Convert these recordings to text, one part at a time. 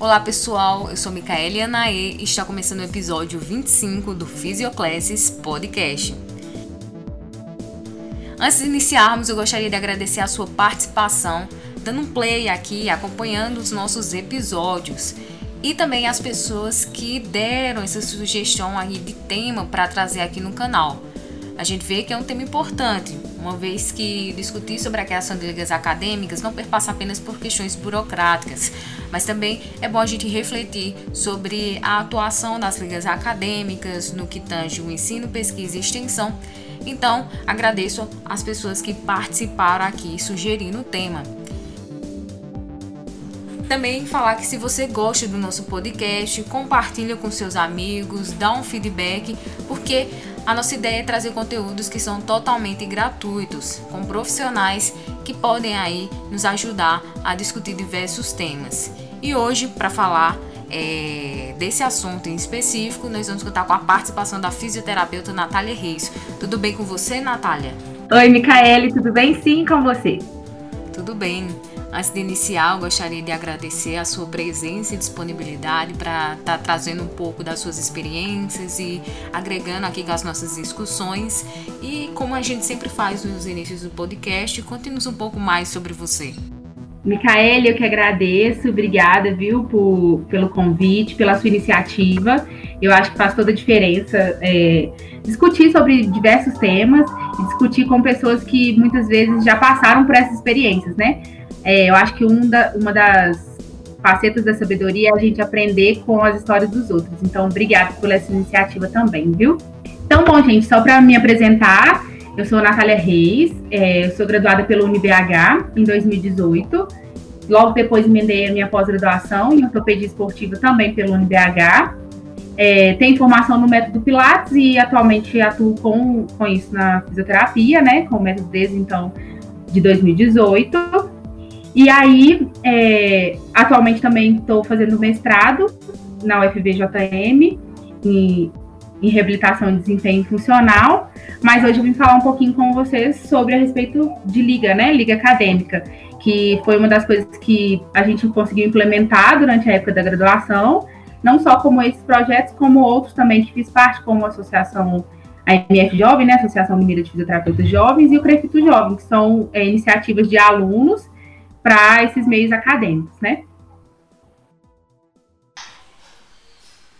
Olá pessoal, eu sou Micaele Anaê e está começando o episódio 25 do Physioclasses Podcast. Antes de iniciarmos, eu gostaria de agradecer a sua participação, dando um play aqui, acompanhando os nossos episódios e também as pessoas que deram essa sugestão aí de tema para trazer aqui no canal. A gente vê que é um tema importante, uma vez que discutir sobre a criação de ligas acadêmicas não perpassa apenas por questões burocráticas, mas também é bom a gente refletir sobre a atuação das ligas acadêmicas no que tange o ensino, pesquisa e extensão. Então, agradeço às pessoas que participaram aqui sugerindo o tema. Também falar que se você gosta do nosso podcast, compartilha com seus amigos, dá um feedback, porque a nossa ideia é trazer conteúdos que são totalmente gratuitos, com profissionais que podem aí nos ajudar a discutir diversos temas. E hoje, para falar é, desse assunto em específico, nós vamos contar com a participação da fisioterapeuta Natália Reis. Tudo bem com você, Natália? Oi, Micaele, tudo bem? Sim, com você. Tudo bem. Antes de iniciar, gostaria de agradecer a sua presença e disponibilidade para estar tá trazendo um pouco das suas experiências e agregando aqui com as nossas discussões. E como a gente sempre faz nos inícios do podcast, conte-nos um pouco mais sobre você. Micaele, eu que agradeço, obrigada, viu, por, pelo convite, pela sua iniciativa. Eu acho que faz toda a diferença é, discutir sobre diversos temas e discutir com pessoas que muitas vezes já passaram por essas experiências, né? É, eu acho que um da, uma das facetas da sabedoria é a gente aprender com as histórias dos outros. Então, obrigada por essa iniciativa também, viu? Então, bom, gente, só para me apresentar, eu sou Natália Reis, é, eu sou graduada pelo UniBH em 2018. Logo depois emendei a minha pós-graduação em ortopedia esportiva também pelo UniBH. É, tenho formação no método Pilates e atualmente atuo com, com isso na fisioterapia, né? Com o método desde então de 2018. E aí, é, atualmente também estou fazendo mestrado na UFVJM em, em reabilitação e desempenho funcional, mas hoje eu vim falar um pouquinho com vocês sobre a respeito de liga, né? Liga acadêmica, que foi uma das coisas que a gente conseguiu implementar durante a época da graduação, não só como esses projetos, como outros também que fiz parte, como a Associação a MF Jovem, né, Associação Mineira de Fisioterapeutas Jovens, e o Crefito Jovem, que são é, iniciativas de alunos para esses meios acadêmicos, né?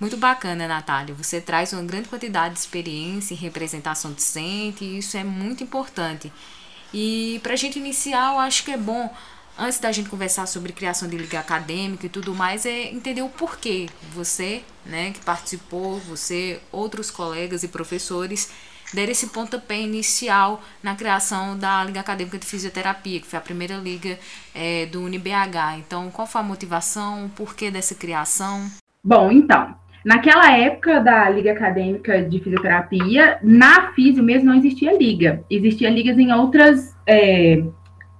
Muito bacana, Natália. Você traz uma grande quantidade de experiência em representação docente e isso é muito importante. E para a gente iniciar, eu acho que é bom, antes da gente conversar sobre criação de liga acadêmica e tudo mais, é entender o porquê você, né, que participou, você, outros colegas e professores deram esse pontapé inicial na criação da Liga Acadêmica de Fisioterapia, que foi a primeira liga é, do UniBH. Então, qual foi a motivação, o porquê dessa criação? Bom, então, naquela época da Liga Acadêmica de Fisioterapia, na Físio mesmo não existia liga. Existia ligas em outras, é,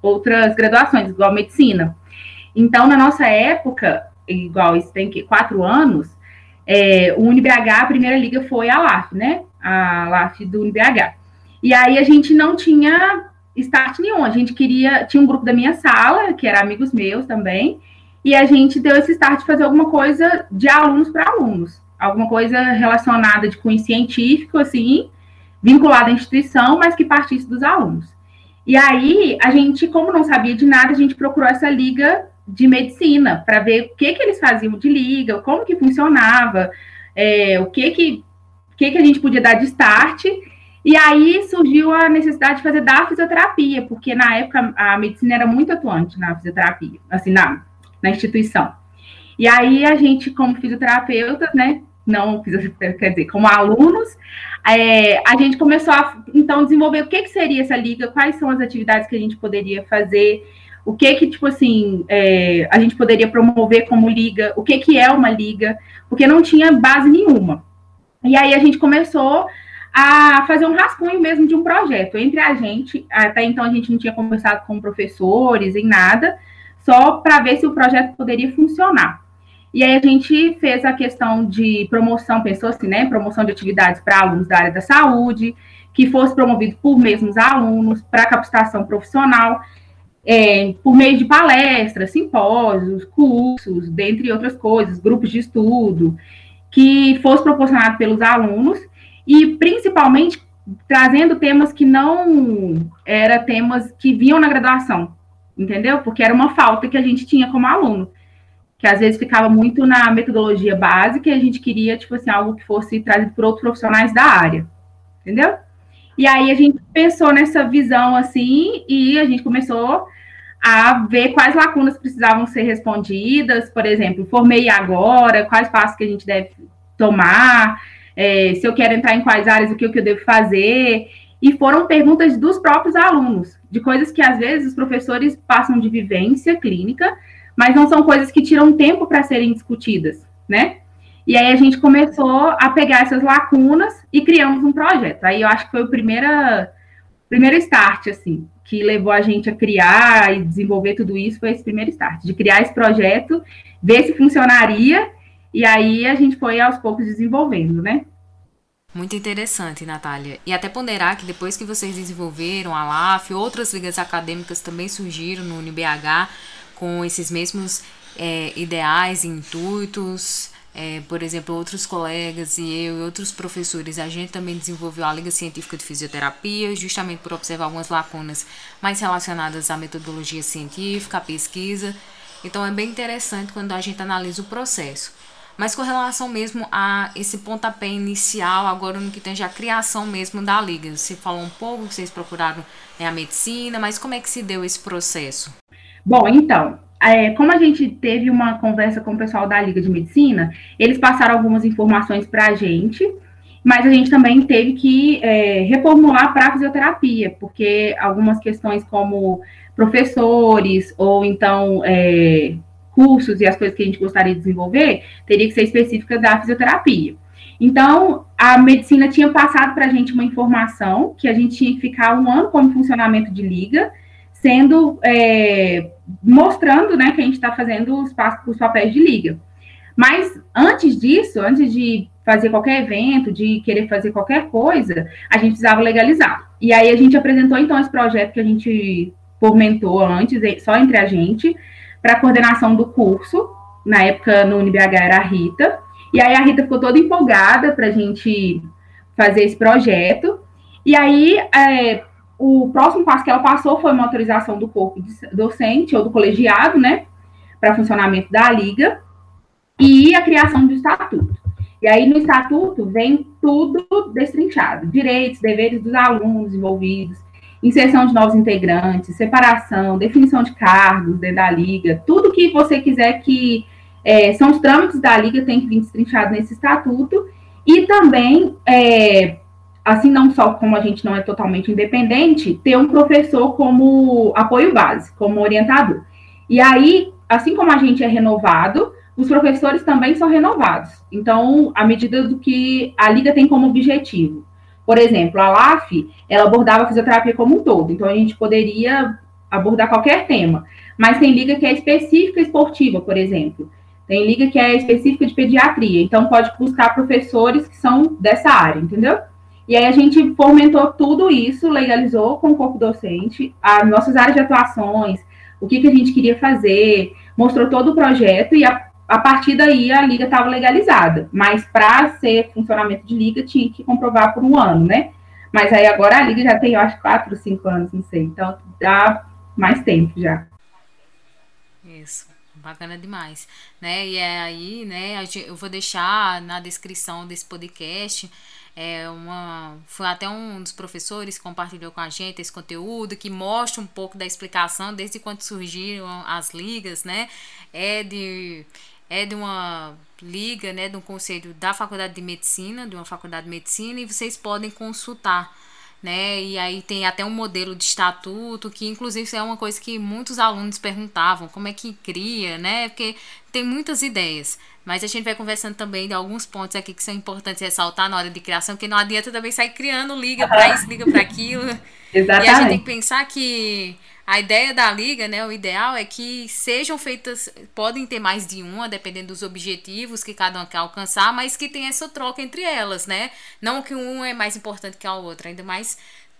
outras graduações, igual medicina. Então, na nossa época, igual isso tem que quatro anos, é, o UniBH, a primeira liga foi a LAF, né? A LAF do UniBH. E aí a gente não tinha start nenhum, a gente queria, tinha um grupo da minha sala, que era amigos meus também, e a gente deu esse start de fazer alguma coisa de alunos para alunos, alguma coisa relacionada de cunho científico, assim, vinculada à instituição, mas que partisse dos alunos. E aí, a gente, como não sabia de nada, a gente procurou essa liga de medicina para ver o que, que eles faziam de liga, como que funcionava, é, o que que que, que a gente podia dar de start. E aí surgiu a necessidade de fazer da fisioterapia, porque na época a medicina era muito atuante na fisioterapia, assim, na, na instituição. E aí a gente, como fisioterapeutas, né, não quer dizer, como alunos, é, a gente começou a, então, desenvolver o que, que seria essa liga, quais são as atividades que a gente poderia fazer, o que que, tipo assim, é, a gente poderia promover como liga, o que que é uma liga, porque não tinha base nenhuma. E aí a gente começou a fazer um rascunho mesmo de um projeto entre a gente. Até então a gente não tinha conversado com professores em nada, só para ver se o projeto poderia funcionar. E aí a gente fez a questão de promoção, pensou assim, né? Promoção de atividades para alunos da área da saúde, que fosse promovido por mesmos alunos, para capacitação profissional. é, por meio de palestras, simpósios, cursos, dentre outras coisas, grupos de estudo, que fosse proporcionado pelos alunos e principalmente trazendo temas que não eram temas que vinham na graduação, entendeu? Porque era uma falta que a gente tinha como aluno, que às vezes ficava muito na metodologia básica e a gente queria, tipo assim, algo que fosse trazido por outros profissionais da área, entendeu? E aí a gente pensou nessa visão assim e a gente começou a ver quais lacunas precisavam ser respondidas, por exemplo, formei agora, quais passos que a gente deve tomar, é, se eu quero entrar em quais áreas, o que, o que eu devo fazer. E foram perguntas dos próprios alunos, de coisas que às vezes os professores passam de vivência clínica, mas não são coisas que tiram tempo para serem discutidas, né? E aí a gente começou a pegar essas lacunas e criamos um projeto. Aí eu acho que foi o primeiro, primeiro start, assim, que levou a gente a criar e desenvolver tudo isso, foi esse primeiro start, de criar esse projeto, ver se funcionaria e aí a gente foi aos poucos desenvolvendo, né? Muito interessante, Natália. E até ponderar que depois que vocês desenvolveram a LAF, outras ligas acadêmicas também surgiram no UniBH com esses mesmos é, ideais e intuitos. É, por exemplo, outros colegas e eu e outros professores, a gente também desenvolveu a Liga Científica de Fisioterapia, justamente por observar algumas lacunas mais relacionadas à metodologia científica, à pesquisa. Então, é bem interessante quando a gente analisa o processo. Mas com relação mesmo a esse pontapé inicial, agora no que tem a criação mesmo da liga, você falou um pouco que vocês procuraram né, a medicina, mas como é que se deu esse processo? Bom, então, é, como a gente teve uma conversa com o pessoal da Liga de Medicina, eles passaram algumas informações para a gente, mas a gente também teve que é, reformular para a fisioterapia, porque algumas questões como professores ou então é, cursos e as coisas que a gente gostaria de desenvolver, teria que ser específica da fisioterapia. Então, a medicina tinha passado para a gente uma informação que a gente tinha que ficar um ano como funcionamento de liga, sendo é, mostrando né, que a gente está fazendo os, os papéis de liga. Mas antes disso, antes de fazer qualquer evento, de querer fazer qualquer coisa, a gente precisava legalizar. E aí a gente apresentou então esse projeto que a gente fomentou antes, só entre a gente, para a coordenação do curso. Na época, no UniBH era a Rita. E aí a Rita ficou toda empolgada para a gente fazer esse projeto. E aí, é, o próximo passo que ela passou foi uma autorização do corpo docente ou do colegiado, né, para funcionamento da liga e a criação do estatuto. E aí, no estatuto, vem tudo destrinchado: direitos, deveres dos alunos envolvidos, inserção de novos integrantes, separação, definição de cargos dentro da liga, tudo que você quiser que é, são os trâmites da liga tem que vir destrinchado nesse estatuto e também é, assim não só como a gente não é totalmente independente, ter um professor como apoio base, como orientador. E aí, assim como a gente é renovado, os professores também são renovados. Então, à medida do que a liga tem como objetivo por exemplo, a LAF, ela abordava a fisioterapia como um todo, então a gente poderia abordar qualquer tema. Mas tem liga que é específica esportiva, por exemplo. Tem liga que é específica de pediatria, então pode buscar professores que são dessa área, entendeu? E aí a gente fomentou tudo isso, legalizou com o corpo docente, as nossas áreas de atuações, o que, que a gente queria fazer, mostrou todo o projeto e a a partir daí a liga estava legalizada, mas para ser funcionamento de liga tinha que comprovar por um ano, né? Mas aí agora a liga já tem, eu acho, quatro, cinco anos, não sei, então dá mais tempo já. Bacana demais, né? E é aí, né? Eu vou deixar na descrição desse podcast é uma, foi até um dos professores que compartilhou com a gente esse conteúdo, que mostra um pouco da explicação desde quando surgiram as ligas, né? É de é de uma liga, né, de um conselho da Faculdade de Medicina, de uma faculdade de medicina, e vocês podem consultar, né? E aí tem até um modelo de estatuto, que inclusive é uma coisa que muitos alunos perguntavam, como é que cria, né? Porque tem muitas ideias, mas a gente vai conversando também de alguns pontos aqui que são importantes ressaltar na hora de criação, que não adianta também sair criando liga para isso, liga para aquilo. Exatamente. E a gente tem que pensar que a ideia da liga, né, o ideal é que sejam feitas, podem ter mais de uma, dependendo dos objetivos que cada uma quer alcançar, mas que tenha essa troca entre elas, né? Não que um é mais importante que a outra, ainda mais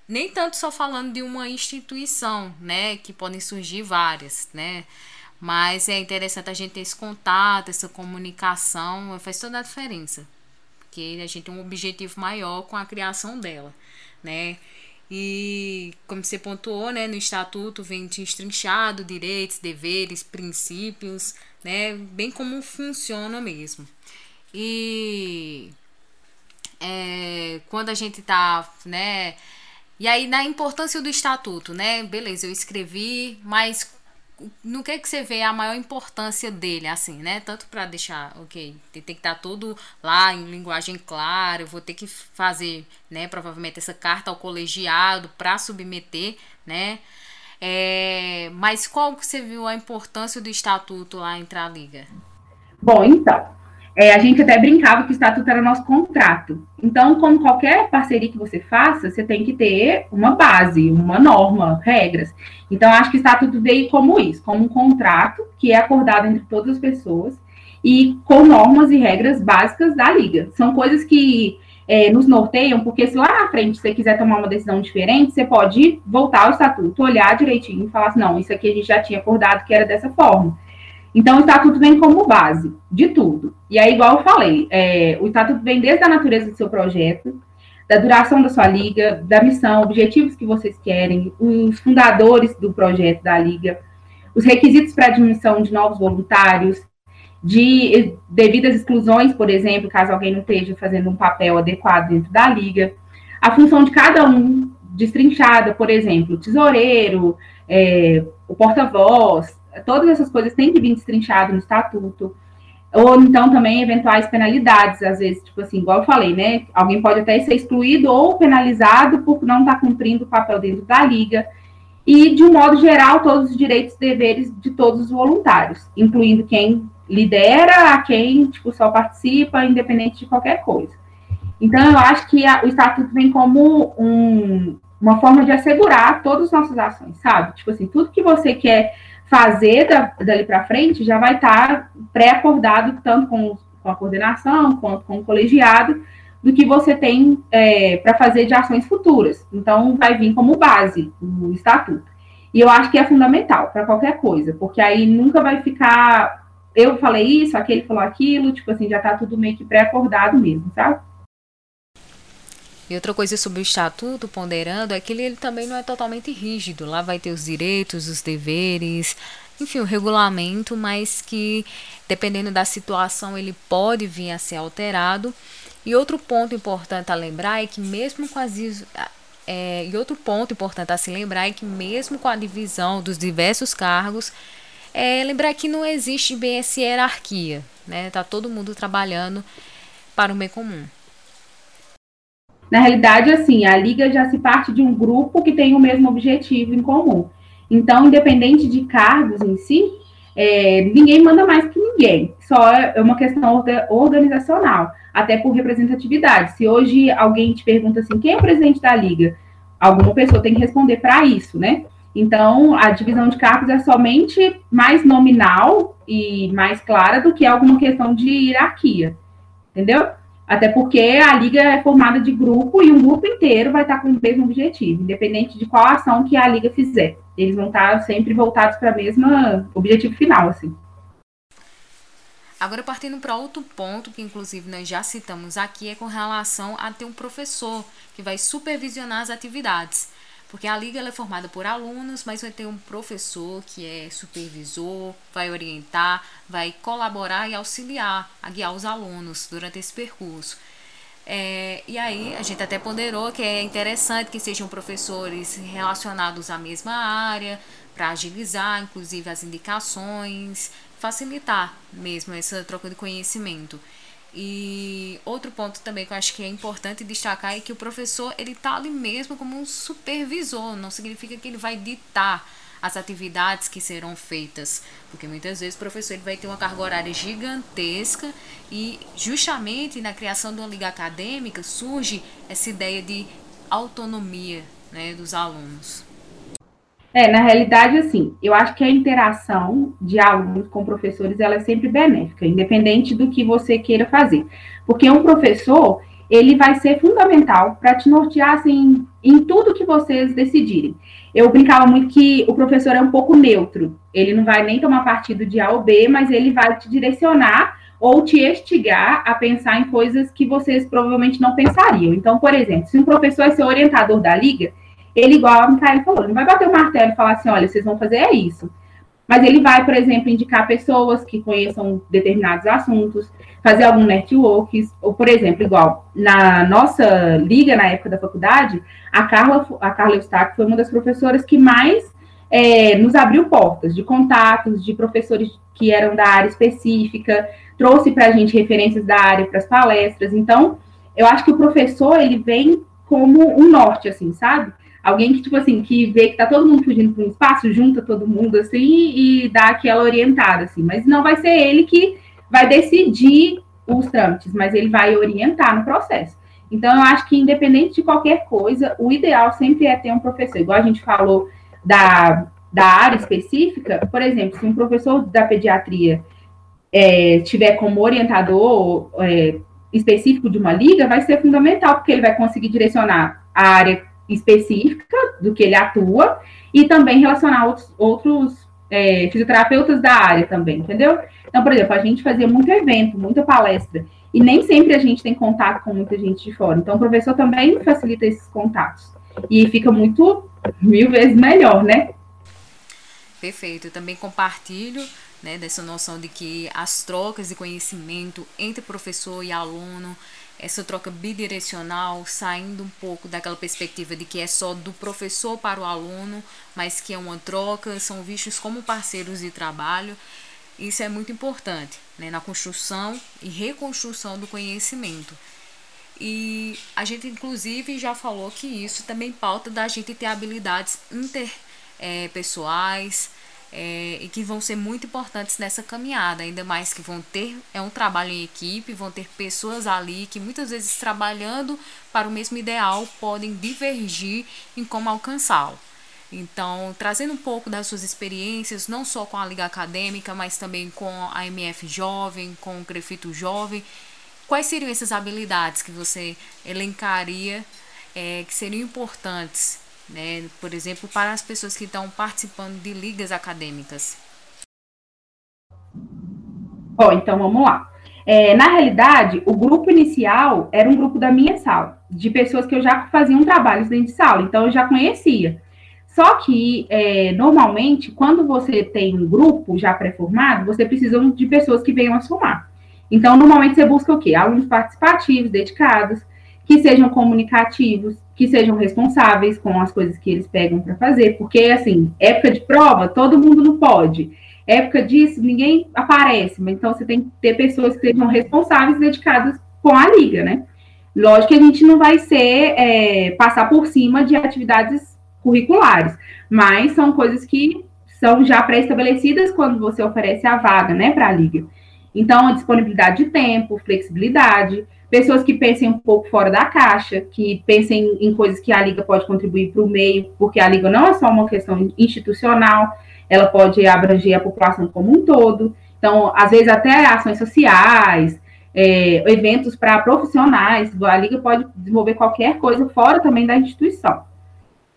nem tanto só falando de uma instituição, né, que podem surgir várias, né, mas é interessante a gente ter esse contato, essa comunicação, faz toda a diferença, porque a gente tem um objetivo maior com a criação dela, né, e como você pontuou, né, no estatuto vem destrinchado direitos, deveres, princípios, né, bem como funciona mesmo. E é, quando a gente tá, né, e aí, na importância do estatuto, né? Beleza, eu escrevi, mas no que que você vê a maior importância dele, assim, né? Tanto para deixar, ok, tem, tem que estar tá tudo lá em linguagem clara, eu vou ter que fazer, né? Provavelmente essa carta ao colegiado para submeter, né? É, mas qual que você viu a importância do estatuto lá entre a liga? Bom, então, é, a gente até brincava que o estatuto era nosso contrato. Então, como qualquer parceria que você faça, você tem que ter uma base, uma norma, regras. Então, acho que o estatuto veio como isso, como um contrato que é acordado entre todas as pessoas e com normas e regras básicas da liga. São coisas que é, nos norteiam, porque se lá na frente você quiser tomar uma decisão diferente, você pode voltar ao estatuto, olhar direitinho e falar assim, não, isso aqui a gente já tinha acordado que era dessa forma. Então, o estatuto vem como base de tudo. E aí, igual eu falei, é, o estatuto vem desde a natureza do seu projeto, da duração da sua liga, da missão, objetivos que vocês querem, os fundadores do projeto da liga, os requisitos para admissão de novos voluntários, de devidas exclusões, por exemplo, caso alguém não esteja fazendo um papel adequado dentro da liga, a função de cada um destrinchada, por exemplo, tesoureiro, é, o porta-voz, todas essas coisas têm que vir destrinchado no estatuto. Ou então também eventuais penalidades, às vezes, tipo assim, igual eu falei, né? Alguém pode até ser excluído ou penalizado por não estar tá cumprindo o papel dentro da liga. E, de um modo geral, todos os direitos e deveres de todos os voluntários, incluindo quem lidera, a quem tipo, só participa, independente de qualquer coisa. Então, eu acho que a, o estatuto vem como um, uma forma de assegurar todas as nossas ações, sabe? Tipo assim, tudo que você quer fazer da, dali para frente já vai estar tá pré-acordado, tanto com, com, a coordenação quanto com o colegiado, do que você tem é, para fazer de ações futuras. Então, vai vir como base o estatuto. E eu acho que é fundamental para qualquer coisa, porque aí nunca vai ficar. Eu falei isso, aquele falou aquilo, tipo assim, já está tudo meio que pré-acordado mesmo, sabe? E outra coisa sobre o estatuto, ponderando, é que ele, ele, também não é totalmente rígido. Lá vai ter os direitos, os deveres, enfim, o regulamento, mas que dependendo da situação ele pode vir a ser alterado. E outro ponto importante a lembrar é que mesmo com as é, e outro ponto importante a se lembrar é que mesmo com a divisão dos diversos cargos, é lembrar que não existe bem essa hierarquia, né? Tá todo mundo trabalhando para o bem comum. Na realidade, assim, a liga já se parte de um grupo que tem o mesmo objetivo em comum. Então, independente de cargos em si, é, ninguém manda mais que ninguém. Só é uma questão organizacional, até por representatividade. Se hoje alguém te pergunta assim, quem é o presidente da liga? Alguma pessoa tem que responder para isso, né? Então, a divisão de cargos é somente mais nominal e mais clara do que alguma questão de hierarquia, entendeu? Até porque a liga é formada de grupo e um grupo inteiro vai estar com o mesmo objetivo, independente de qual ação que a liga fizer. Eles vão estar sempre voltados para o mesmo objetivo final, assim. Agora, partindo para outro ponto, que inclusive nós já citamos aqui, é com relação a ter um professor que vai supervisionar as atividades. Porque a liga é formada por alunos, mas vai ter um professor que é supervisor, vai orientar, vai colaborar e auxiliar, a guiar os alunos durante esse percurso. É, e aí a gente até ponderou que é interessante que sejam professores relacionados à mesma área, para agilizar, inclusive, as indicações, facilitar mesmo essa troca de conhecimento. E outro ponto também que eu acho que é importante destacar é que o professor ele está ali mesmo como um supervisor, não significa que ele vai ditar as atividades que serão feitas, porque muitas vezes o professor ele vai ter uma carga horária gigantesca e justamente na criação de uma liga acadêmica surge essa ideia de autonomia né, dos alunos. É, na realidade, assim, eu acho que a interação de alunos com professores ela é sempre benéfica, independente do que você queira fazer. Porque um professor, ele vai ser fundamental para te nortear assim, em tudo que vocês decidirem. Eu brincava muito que o professor é um pouco neutro, ele não vai nem tomar partido de A ou B, mas ele vai te direcionar ou te estigar a pensar em coisas que vocês provavelmente não pensariam. Então, por exemplo, se um professor é seu orientador da liga, ele, igual a Micaela falou, não vai bater o martelo e falar assim, olha, vocês vão fazer é isso. Mas ele vai, por exemplo, indicar pessoas que conheçam determinados assuntos, fazer algum network, ou, por exemplo, igual na nossa liga, na época da faculdade, a Carla, a Carla Eustáquio foi uma das professoras que mais é, nos abriu portas de contatos, de professores que eram da área específica, trouxe para a gente referências da área para as palestras. Então, eu acho que o professor, ele vem como um norte, assim, sabe? Alguém que, tipo assim, que vê que tá todo mundo fugindo para um espaço, junta todo mundo, assim, e dá aquela orientada, assim. Mas não vai ser ele que vai decidir os trâmites, mas ele vai orientar no processo. Então, eu acho que, independente de qualquer coisa, o ideal sempre é ter um professor. Igual a gente falou da, da área específica, por exemplo, se um professor da pediatria é, tiver como orientador é, específico de uma liga, vai ser fundamental, porque ele vai conseguir direcionar a área específica do que ele atua e também relacionar outros, outros é, fisioterapeutas da área também, entendeu? Então, por exemplo, a gente fazia muito evento, muita palestra, e nem sempre a gente tem contato com muita gente de fora. Então, o professor também facilita esses contatos. E fica muito, mil vezes melhor, né? Perfeito. Eu também compartilho né, dessa noção de que as trocas de conhecimento entre professor e aluno essa troca bidirecional, saindo um pouco daquela perspectiva de que é só do professor para o aluno, mas que é uma troca, são vistos como parceiros de trabalho. Isso é muito importante né, na construção e reconstrução do conhecimento. E a gente, inclusive, já falou que isso também pauta da gente ter habilidades interpessoais, é, e que vão ser muito importantes nessa caminhada, ainda mais que vão ter é um trabalho em equipe, vão ter pessoas ali que muitas vezes trabalhando para o mesmo ideal podem divergir em como alcançá-lo. Então, trazendo um pouco das suas experiências, não só com a Liga Acadêmica, mas também com a MF Jovem, com o Crefito Jovem, quais seriam essas habilidades que você elencaria é, que seriam importantes né? por exemplo, para as pessoas que estão participando de ligas acadêmicas? Bom, então vamos lá. É, na realidade, o grupo inicial era um grupo da minha sala, de pessoas que eu já faziam trabalhos dentro de sala, então eu já conhecia. Só que, é, normalmente, quando você tem um grupo já pré-formado, você precisa de pessoas que venham a somar. Então, normalmente, você busca o quê? Alunos participativos, dedicados, que sejam comunicativos, que sejam responsáveis com as coisas que eles pegam para fazer, porque assim, época de prova, todo mundo não pode. Época disso, ninguém aparece, mas então você tem que ter pessoas que sejam responsáveis dedicadas com a liga, né? Lógico que a gente não vai ser é, passar por cima de atividades curriculares, mas são coisas que são já pré-estabelecidas quando você oferece a vaga, né, para a liga. Então, a disponibilidade de tempo, flexibilidade, pessoas que pensem um pouco fora da caixa, que pensem em coisas que a liga pode contribuir para o meio, porque a liga não é só uma questão institucional, ela pode abranger a população como um todo. Então, às vezes até ações sociais, é, eventos para profissionais, a liga pode desenvolver qualquer coisa fora também da instituição.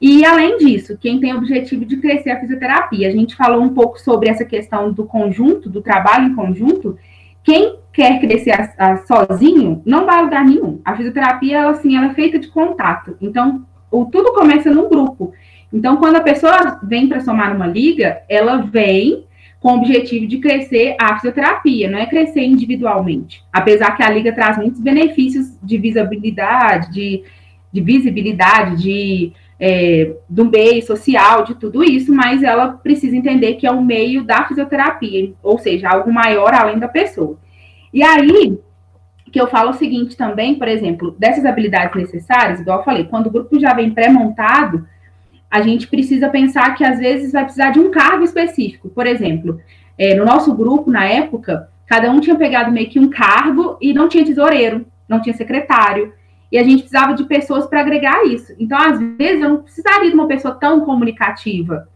E além disso, quem tem o objetivo de crescer a fisioterapia, a gente falou um pouco sobre essa questão do conjunto, do trabalho em conjunto, quem quer crescer a, a, sozinho não vai a lugar nenhum. A fisioterapia, ela, assim, ela é feita de contato. Então, o, tudo começa num grupo. Então, quando a pessoa vem para somar numa liga, ela vem com o objetivo de crescer a fisioterapia, não é crescer individualmente. Apesar que a liga traz muitos benefícios de visibilidade, de, de visibilidade, de é, do meio social, de tudo isso, mas ela precisa entender que é um meio da fisioterapia, ou seja, algo maior além da pessoa. E aí, que eu falo o seguinte também, por exemplo, dessas habilidades necessárias, igual eu falei, quando o grupo já vem pré-montado, a gente precisa pensar que às vezes vai precisar de um cargo específico. Por exemplo, é, no nosso grupo, na época, cada um tinha pegado meio que um cargo e não tinha tesoureiro, não tinha secretário, e a gente precisava de pessoas para agregar isso. Então, às vezes, eu não precisaria de uma pessoa tão comunicativa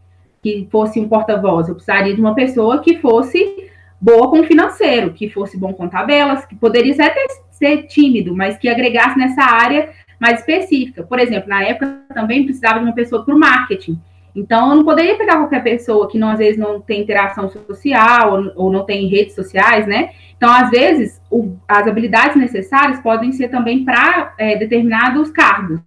que fosse um porta-voz, eu precisaria de uma pessoa que fosse boa com financeiro, que fosse bom com tabelas, que poderia até ser tímido, mas que agregasse nessa área mais específica. Por exemplo, na época também precisava de uma pessoa para o marketing. Então, eu não poderia pegar qualquer pessoa que não, às vezes não tem interação social ou, ou não tem redes sociais, né? Então, às vezes, o, as habilidades necessárias podem ser também para é, determinados cargos.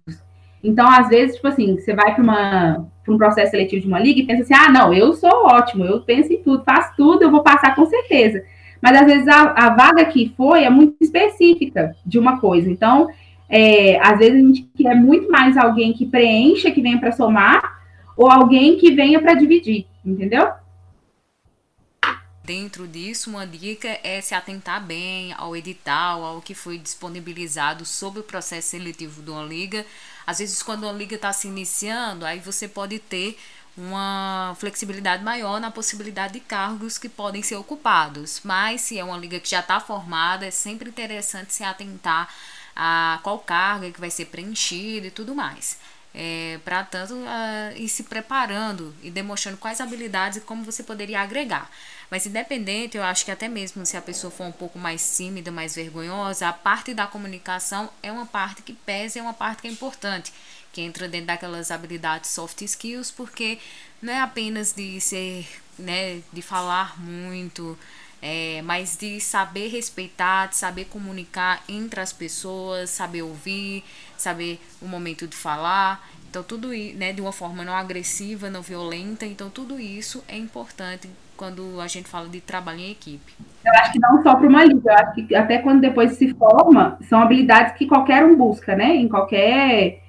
Então, às vezes, tipo assim, você vai para um processo seletivo de uma liga e pensa assim: ah, não, eu sou ótimo, eu penso em tudo, faço tudo, eu vou passar com certeza. Mas às vezes a, a vaga que foi é muito específica de uma coisa. Então, é, às vezes a gente quer muito mais alguém que preencha, que venha para somar, ou alguém que venha para dividir, entendeu? Dentro disso, uma dica é se atentar bem ao edital, ao que foi disponibilizado sobre o processo seletivo de uma liga. Às vezes, quando uma liga está se iniciando, aí você pode ter uma flexibilidade maior na possibilidade de cargos que podem ser ocupados. Mas se é uma liga que já está formada, é sempre interessante se atentar a qual cargo é que vai ser preenchido e tudo mais é, para tanto uh, ir se preparando e demonstrando quais habilidades e como você poderia agregar. Mas independente, eu acho que até mesmo se a pessoa for um pouco mais tímida, mais vergonhosa, a parte da comunicação é uma parte que pesa, é uma parte que é importante, que entra dentro daquelas habilidades soft skills, porque não é apenas de ser, né, de falar muito, é, mas de saber respeitar, de saber comunicar entre as pessoas, saber ouvir, saber o momento de falar. Então, tudo né, de uma forma não agressiva, não violenta. Então, tudo isso é importante quando a gente fala de trabalho em equipe. Eu acho que não só para uma liga, eu acho que até quando depois se forma, são habilidades que qualquer um busca, né? Em qualquer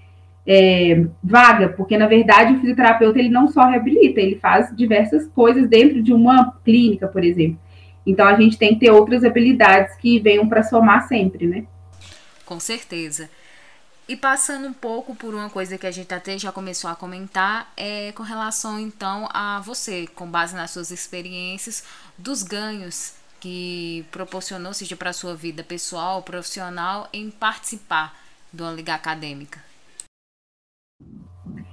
é, vaga, porque na verdade o fisioterapeuta ele não só reabilita, ele faz diversas coisas dentro de uma clínica, por exemplo. Então a gente tem que ter outras habilidades que venham para somar sempre, né? Com certeza. E passando um pouco por uma coisa que a gente até já começou a comentar, é com relação então a você, com base nas suas experiências, dos ganhos que proporcionou, seja para a sua vida pessoal, profissional, em participar de uma liga acadêmica.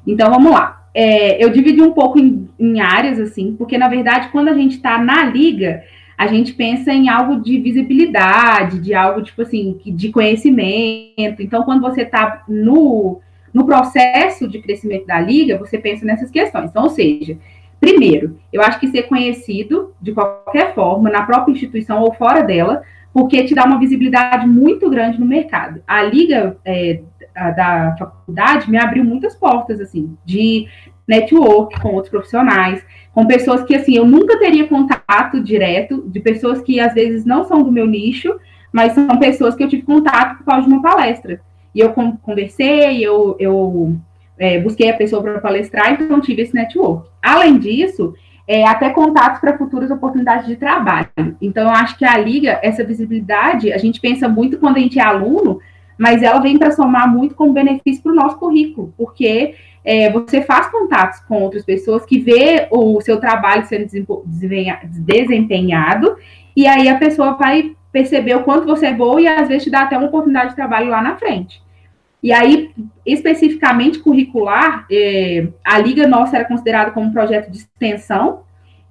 Então vamos lá. É, eu dividi um pouco em, em áreas, assim, porque na verdade, quando a gente está na liga, a gente pensa em algo de visibilidade, de algo tipo assim, de conhecimento. Então, quando você está no, no processo de crescimento da liga, você pensa nessas questões. Então, ou seja, primeiro, eu acho que ser conhecido de qualquer forma, na própria instituição ou fora dela, porque te dá uma visibilidade muito grande no mercado. A liga é, da faculdade me abriu muitas portas, assim, de network com outros profissionais, com pessoas que, assim, eu nunca teria contato direto, de pessoas que, às vezes, não são do meu nicho, mas são pessoas que eu tive contato por causa de uma palestra. E eu conversei, eu, eu é, busquei a pessoa para palestrar, então tive esse network. Além disso, é, até contatos para futuras oportunidades de trabalho. Então, eu acho que a Liga, essa visibilidade, a gente pensa muito quando a gente é aluno, mas ela vem para somar muito como benefício para o nosso currículo, porque é, você faz contatos com outras pessoas que vê o seu trabalho sendo desempenhado, e aí a pessoa vai perceber o quanto você é boa e às vezes te dá até uma oportunidade de trabalho lá na frente. E aí, especificamente curricular, é, a Liga Nossa era considerada como um projeto de extensão,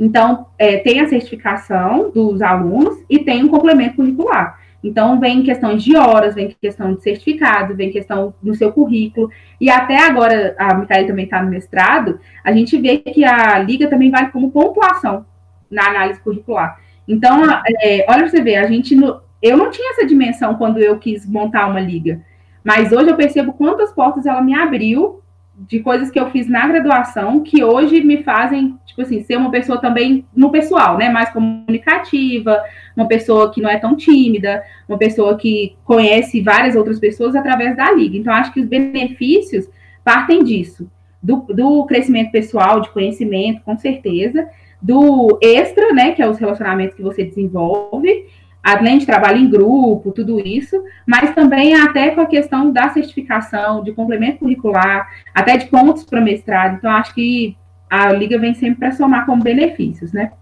então é, tem a certificação dos alunos e tem um complemento curricular. Então, vem questões de horas, vem questão de certificado, vem questão no seu currículo. E até agora, a Micaela também está no mestrado, a gente vê que a liga também vale como pontuação na análise curricular. Então, é, olha para você ver, a gente. No, eu não tinha essa dimensão quando eu quis montar uma liga. Mas hoje eu percebo quantas portas ela me abriu de coisas que eu fiz na graduação que hoje me fazem, tipo assim, ser uma pessoa também no pessoal, né? Mais comunicativa, uma pessoa que não é tão tímida, uma pessoa que conhece várias outras pessoas através da liga. Então, acho que os benefícios partem disso. Do, do crescimento pessoal, de conhecimento, com certeza, do extra, né? Que é os relacionamentos que você desenvolve, além de trabalho em grupo, tudo isso, mas também até com a questão da certificação, de complemento curricular, até de pontos para mestrado. Então, acho que a Liga vem sempre para somar como benefícios, né?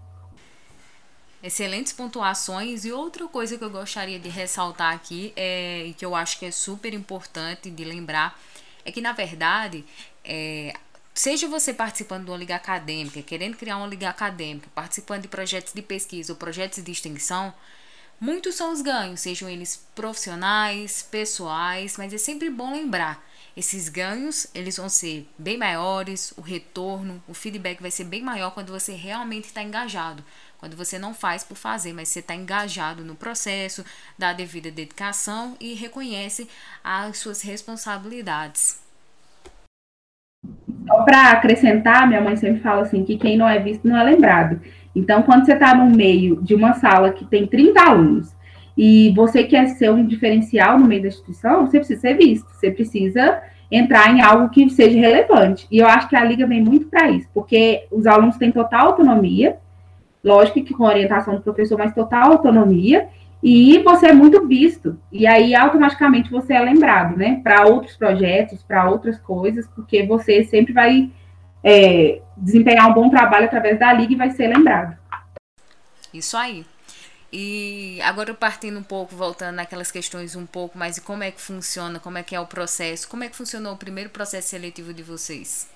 Excelentes pontuações. E outra coisa que eu gostaria de ressaltar aqui, é, que eu acho que é super importante de lembrar, é que, na verdade, é, seja você participando de uma liga acadêmica, querendo criar uma liga acadêmica, participando de projetos de pesquisa ou projetos de extensão, Muitos são os ganhos, sejam eles profissionais, pessoais, mas é sempre bom lembrar esses ganhos, eles vão ser bem maiores, o retorno, o feedback vai ser bem maior quando você realmente está engajado. Quando você não faz por fazer, mas você está engajado no processo, dá a devida dedicação e reconhece as suas responsabilidades. Só para acrescentar, minha mãe sempre fala assim que quem não é visto não é lembrado. Então, quando você está no meio de uma sala que tem 30 alunos e você quer ser um diferencial no meio da instituição, você precisa ser visto, você precisa entrar em algo que seja relevante. E eu acho que a Liga vem muito para isso, porque os alunos têm total autonomia, lógico que com orientação do professor, mas total autonomia, e você é muito visto. E aí, automaticamente, você é lembrado, né? Para outros projetos, para outras coisas, porque você sempre vai é, desempenhar um bom trabalho através da Liga e vai ser lembrado. Isso aí. E agora partindo um pouco, voltando naquelas questões um pouco mais de como é que funciona, como é que é o processo, como é que funcionou o primeiro processo seletivo de vocês?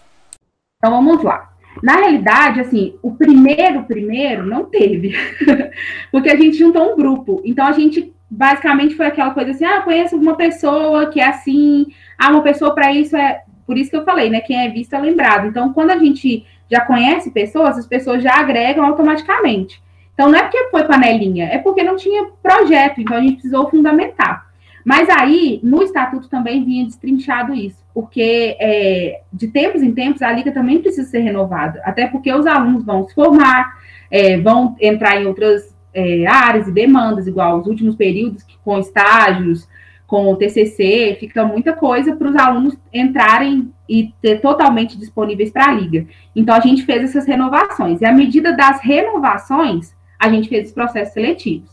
Então vamos lá. Na realidade, assim, o primeiro, primeiro, não teve. Porque a gente juntou um grupo. Então a gente basicamente foi aquela coisa assim: ah, conheço uma pessoa que é assim, ah, uma pessoa para isso é. Por isso que eu falei, né? Quem é visto é lembrado. Então, quando a gente já conhece pessoas, as pessoas já agregam automaticamente. Então, não é porque foi panelinha, é porque não tinha projeto, então a gente precisou fundamentar. Mas aí, no estatuto também vinha destrinchado isso, porque é, de tempos em tempos a liga também precisa ser renovada, até porque os alunos vão se formar, é, vão entrar em outras é, áreas e demandas, igual os últimos períodos, com estágios, com o TCC, fica muita coisa para os alunos entrarem e ter totalmente disponíveis para a liga. Então, a gente fez essas renovações. E à medida das renovações, a gente fez os processos seletivos.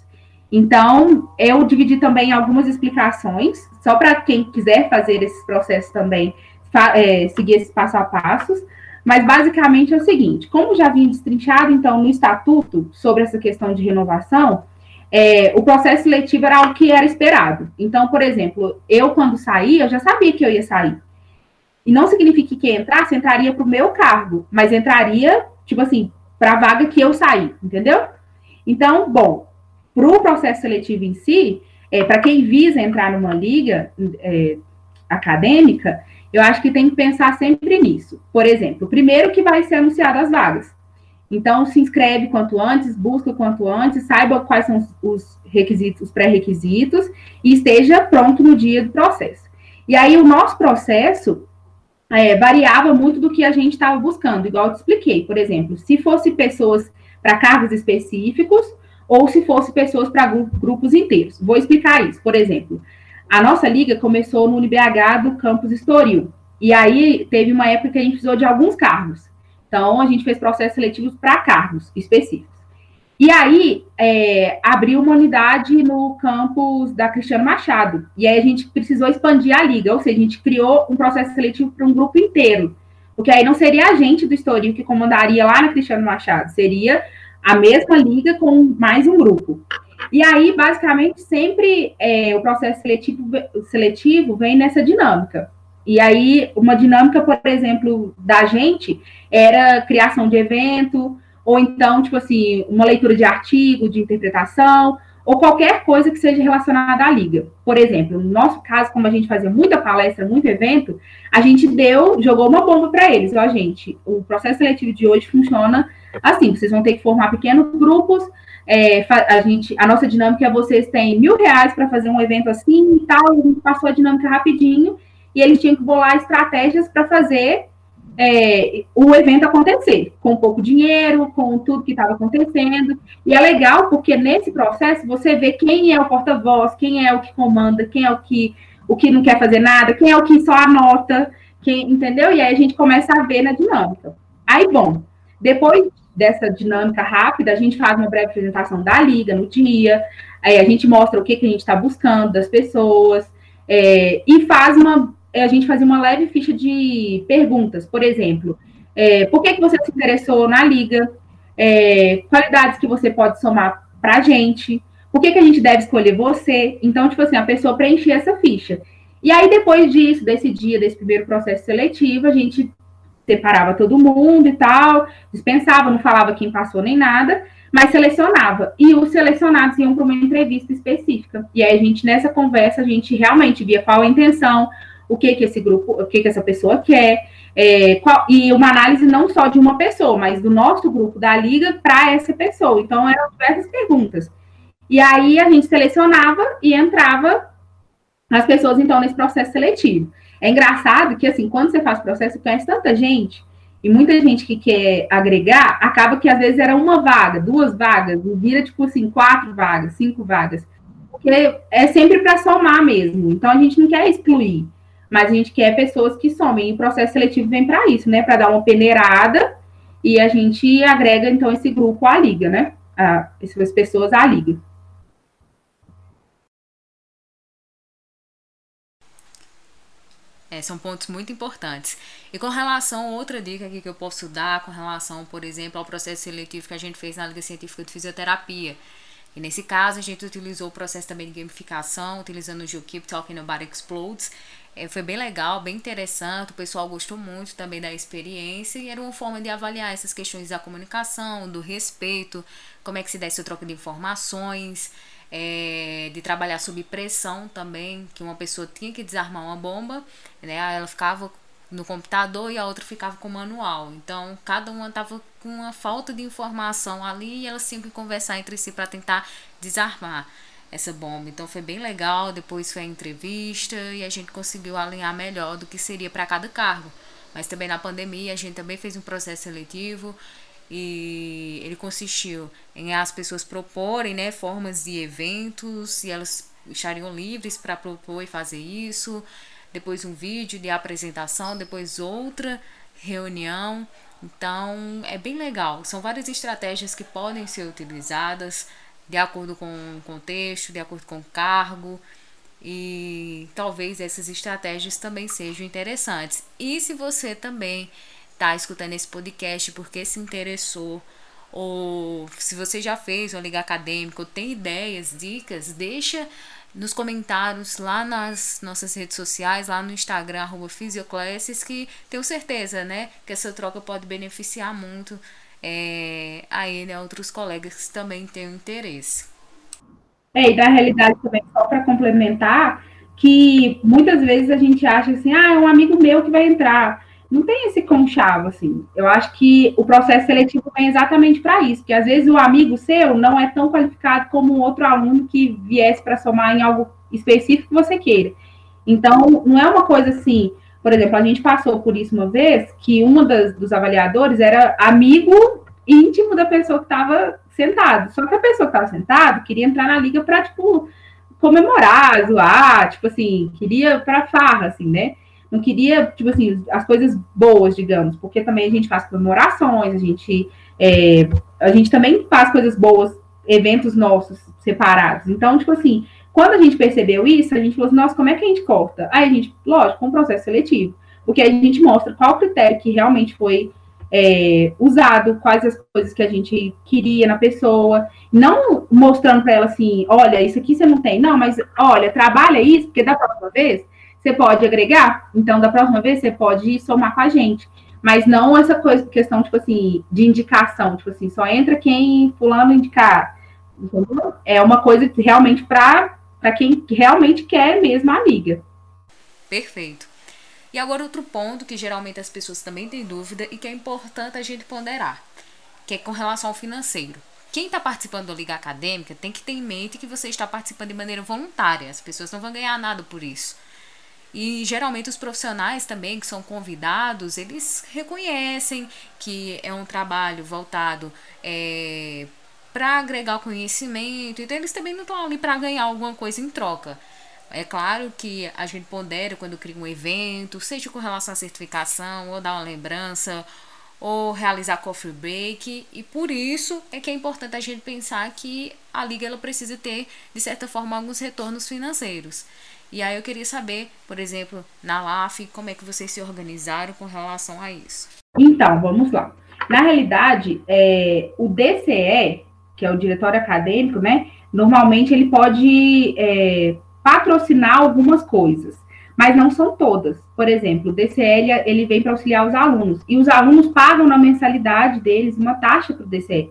Então, eu dividi também algumas explicações, só para quem quiser fazer esses processos também, é, seguir esses passo a passos. Mas basicamente é o seguinte: como já vinha destrinchado, então, no estatuto, sobre essa questão de renovação, é, o processo seletivo era algo que era esperado. Então, por exemplo, eu, quando saí, eu já sabia que eu ia sair. E não significa que entrasse entraria para o meu cargo, mas entraria, tipo assim, para a vaga que eu saí, entendeu? Então, bom, para o processo seletivo em si, é, para quem visa entrar numa liga é, acadêmica, eu acho que tem que pensar sempre nisso. Por exemplo, primeiro que vai ser anunciadas as vagas. Então, se inscreve quanto antes, busca quanto antes, saiba quais são os requisitos, os pré-requisitos, e esteja pronto no dia do processo. E aí, o nosso processo é, variava muito do que a gente estava buscando, igual eu te expliquei. Por exemplo, se fosse pessoas para cargos específicos ou se fosse pessoas para grupos inteiros. Vou explicar isso. Por exemplo, a nossa liga começou no UniBH do campus Estoril. E aí teve uma época que a gente precisou de alguns cargos. Então, a gente fez processos seletivos para cargos específicos. E aí, é, abriu uma unidade no campus da Cristiano Machado. E aí, a gente precisou expandir a liga, ou seja, a gente criou um processo seletivo para um grupo inteiro. Porque aí não seria a gente do Estoril que comandaria lá na Cristiano Machado, seria a mesma liga com mais um grupo. E aí, basicamente, sempre é, o processo seletivo, seletivo vem nessa dinâmica. E aí, uma dinâmica, por exemplo, da gente era criação de evento, ou então, tipo assim, uma leitura de artigo, de interpretação, ou qualquer coisa que seja relacionada à liga. Por exemplo, no nosso caso, como a gente fazia muita palestra, muito evento, a gente deu, jogou uma bomba para eles. Ó, gente, o processo seletivo de hoje funciona Assim, vocês vão ter que formar pequenos grupos. É, a, gente, a nossa dinâmica é vocês têm mil reais para fazer um evento assim e tal. A gente passou a dinâmica rapidinho e eles tinham que bolar estratégias para fazer é, o evento acontecer, com pouco dinheiro, com tudo que estava acontecendo. E é legal porque nesse processo você vê quem é o porta-voz, quem é o que comanda, quem é o que, o que não quer fazer nada, quem é o que só anota, quem, entendeu? E aí a gente começa a ver na dinâmica. Aí, bom, depois dessa dinâmica rápida, a gente faz uma breve apresentação da liga no dia, aí a gente mostra o que, que a gente está buscando das pessoas, é, e faz uma. É, a gente faz uma leve ficha de perguntas, por exemplo, é, por que, que você se interessou na liga? É, qualidades que você pode somar para a gente? Por que, que a gente deve escolher você? Então, tipo assim, a pessoa preencher essa ficha. E aí, depois disso, desse dia, desse primeiro processo seletivo, a gente separava todo mundo e tal, dispensava, não falava quem passou nem nada. mas selecionava. E os selecionados iam para uma entrevista específica. E aí a gente, nessa conversa, a gente realmente via qual a intenção, o que que esse grupo, o que que essa pessoa quer, é, qual, e uma análise não só de uma pessoa, mas do nosso grupo da liga para essa pessoa. Então eram diversas perguntas. E aí a gente selecionava e entrava as pessoas então nesse processo seletivo. É engraçado que assim, quando você faz processo, você conhece tanta gente e muita gente que quer agregar, acaba que às vezes era uma vaga, duas vagas, vira tipo assim, quatro vagas, cinco vagas. Porque é sempre para somar mesmo. Então a gente não quer excluir mas a gente quer pessoas que somem. E o processo seletivo vem para isso, né? Para dar uma peneirada e a gente agrega, então, esse grupo à liga, né? A, essas pessoas à liga. É, são pontos muito importantes. E com relação a outra dica aqui que eu posso dar, com relação, por exemplo, ao processo seletivo que a gente fez na Liga Científica de Fisioterapia. E nesse caso, a gente utilizou o processo também de gamificação, utilizando o Keep Talking About Explodes. É, foi bem legal, bem interessante, o pessoal gostou muito também da experiência e era uma forma de avaliar essas questões da comunicação, do respeito, como é que se dá essa troca de informações, é, de trabalhar sob pressão também, que uma pessoa tinha que desarmar uma bomba, né? Ela ficava no computador e a outra ficava com o manual. Então, cada uma estava com uma falta de informação ali e elas tinham que conversar entre si para tentar desarmar essa bomba. Então foi bem legal. Depois foi a entrevista e a gente conseguiu alinhar melhor do que seria para cada cargo. Mas também na pandemia a gente também fez um processo seletivo e ele consistiu em as pessoas proporem né, formas de eventos e elas estariam livres para propor e fazer isso. Depois um vídeo de apresentação, depois outra reunião. Então é bem legal. São várias estratégias que podem ser utilizadas de acordo com o contexto, de acordo com o cargo. E talvez essas estratégias também sejam interessantes. E se você também está escutando esse podcast porque se interessou, ou se você já fez uma liga acadêmica, ou tem ideias, dicas, deixa nos comentários lá nas nossas redes sociais, lá no Instagram, arroba Physioclasses, que tenho certeza, né, que essa troca pode beneficiar muito é, a ele e a outros colegas que também têm interesse. É, e da realidade também, só para complementar, que muitas vezes a gente acha assim, ah, é um amigo meu que vai entrar. Não tem esse conchavo, assim. Eu acho que o processo seletivo vem exatamente para isso, porque às vezes o amigo seu não é tão qualificado como um outro aluno que viesse para somar em algo específico que você queira. Então, não é uma coisa assim, por exemplo, a gente passou por isso uma vez, que uma das, dos avaliadores era amigo íntimo da pessoa que estava sentado. Só que a pessoa que estava sentada queria entrar na liga para, tipo, comemorar, zoar, tipo assim, queria para farra, assim, né? Não queria, tipo assim, as coisas boas, digamos, porque também a gente faz comemorações, a gente, é, a gente também faz coisas boas, eventos nossos separados. Então, tipo assim, quando a gente percebeu isso, a gente falou assim, nossa, como é que a gente corta? Aí a gente, lógico, com um processo seletivo, porque a gente mostra qual critério que realmente foi é, usado, quais as coisas que a gente queria na pessoa, não mostrando para ela assim, olha, isso aqui você não tem, não, mas olha, trabalha isso, porque da próxima vez você pode agregar, então da próxima vez você pode somar com a gente. Mas não essa coisa, questão, tipo assim, de indicação, tipo assim, só entra quem fulano indicar. É uma coisa realmente para para quem realmente quer mesmo a liga. Perfeito. E agora outro ponto que geralmente as pessoas também têm dúvida e que é importante a gente ponderar, que é com relação ao financeiro. Quem está participando da liga acadêmica tem que ter em mente que você está participando de maneira voluntária. As pessoas não vão ganhar nada por isso. E geralmente os profissionais também que são convidados, eles reconhecem que é um trabalho voltado é, para agregar conhecimento. Então eles também não estão ali para ganhar alguma coisa em troca. É claro que a gente pondera quando cria um evento, seja com relação à certificação, ou dar uma lembrança, ou realizar coffee break, e por isso é que é importante a gente pensar que a liga ela precisa ter, de certa forma, alguns retornos financeiros. E aí eu queria saber, por exemplo, na LAF, como é que vocês se organizaram com relação a isso. Então, vamos lá. Na realidade, é, o DCE, que é o diretório acadêmico, né? Normalmente ele pode é, patrocinar algumas coisas, mas não são todas. Por exemplo, o DCL ele vem para auxiliar os alunos e os alunos pagam na mensalidade deles uma taxa para o DCE.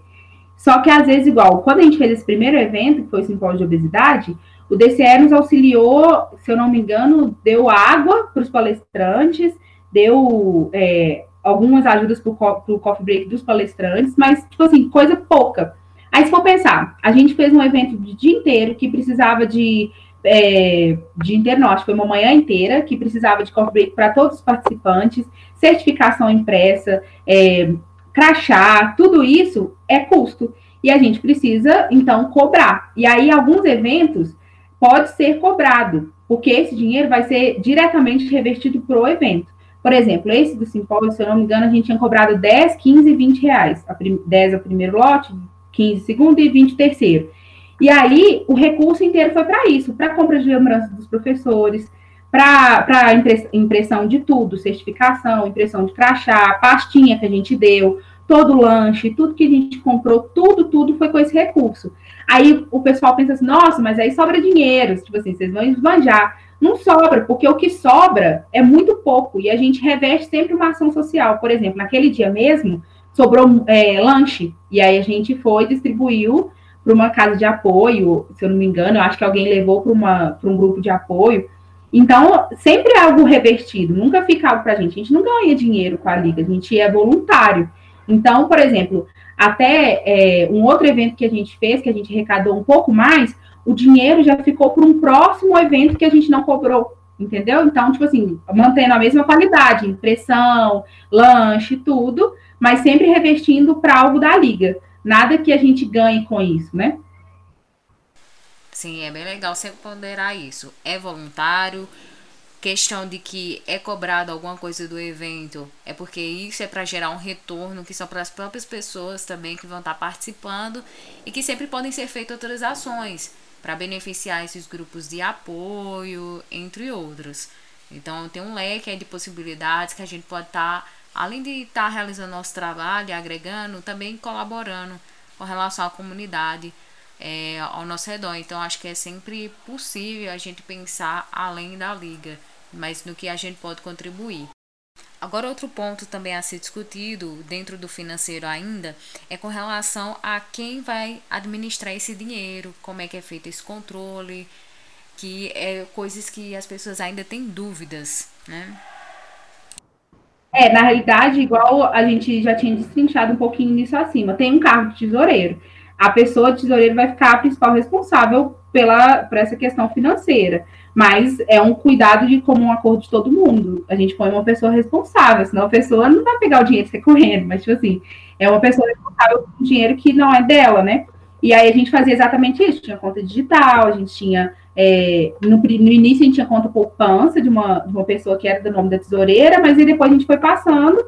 Só que às vezes, igual, quando a gente fez esse primeiro evento, que foi o simpósio de obesidade, o DCE nos auxiliou, se eu não me engano, deu água para os palestrantes, deu é, algumas ajudas para o coffee break dos palestrantes, mas, tipo assim, coisa pouca. Aí, se for pensar, a gente fez um evento de dia inteiro que precisava de. É, acho que foi uma manhã inteira, que precisava de coffee break para todos os participantes, certificação impressa, é, crachá, tudo isso é custo. E a gente precisa, então, cobrar. E aí, alguns eventos pode ser cobrado, porque esse dinheiro vai ser diretamente revertido para o evento. Por exemplo, esse do simpósio, se eu não me engano, a gente tinha cobrado 10, 15 e 20 reais. A 10 é o primeiro lote, 15 o segundo e 20 o terceiro. E aí, o recurso inteiro foi para isso, para compra de lembranças dos professores, para impressão de tudo, certificação, impressão de crachá, pastinha que a gente deu, todo o lanche, tudo que a gente comprou, tudo, tudo foi com esse recurso. Aí o pessoal pensa assim, nossa, mas aí sobra dinheiro, tipo assim, vocês vão esbanjar. Não sobra, porque o que sobra é muito pouco e a gente reveste sempre uma ação social. Por exemplo, naquele dia mesmo, sobrou é, lanche, e aí a gente foi distribuiu para uma casa de apoio, se eu não me engano, eu acho que alguém levou para um grupo de apoio. Então, sempre é algo revertido, nunca fica algo para a gente. A gente não ganha dinheiro com a liga, a gente é voluntário. Então, por exemplo, até é, um outro evento que a gente fez, que a gente arrecadou um pouco mais, o dinheiro já ficou para um próximo evento que a gente não cobrou, entendeu? Então, tipo assim, mantendo a mesma qualidade, impressão, lanche, tudo, mas sempre revestindo para algo da liga. Nada que a gente ganhe com isso, né? Sim, é bem legal você ponderar isso. É voluntário, questão de que é cobrado alguma coisa do evento, é porque isso é para gerar um retorno, que são para as próprias pessoas também que vão estar tá participando e que sempre podem ser feitas outras ações para beneficiar esses grupos de apoio, entre outros. Então tem um leque de possibilidades que a gente pode estar, tá, além de estar tá realizando nosso trabalho, agregando, também colaborando com relação à comunidade é, ao nosso redor. Então acho que é sempre possível a gente pensar além da liga mas no que a gente pode contribuir. Agora, outro ponto também a ser discutido dentro do financeiro ainda é com relação a quem vai administrar esse dinheiro, como é que é feito esse controle, que é coisas que as pessoas ainda têm dúvidas, né? É, na realidade, igual a gente já tinha destrinchado um pouquinho nisso acima, tem um cargo de tesoureiro. A pessoa de tesoureiro vai ficar a principal responsável pela, por essa questão financeira. Mas é um cuidado de comum acordo de todo mundo. A gente põe uma pessoa responsável, senão a pessoa não vai pegar o dinheiro e correndo, mas, tipo assim, é uma pessoa responsável por dinheiro que não é dela, né? E aí a gente fazia exatamente isso, tinha conta digital, a gente tinha. É, no, no, início a gente tinha conta poupança de uma, de uma pessoa que era do nome da tesoureira, mas aí depois a gente foi passando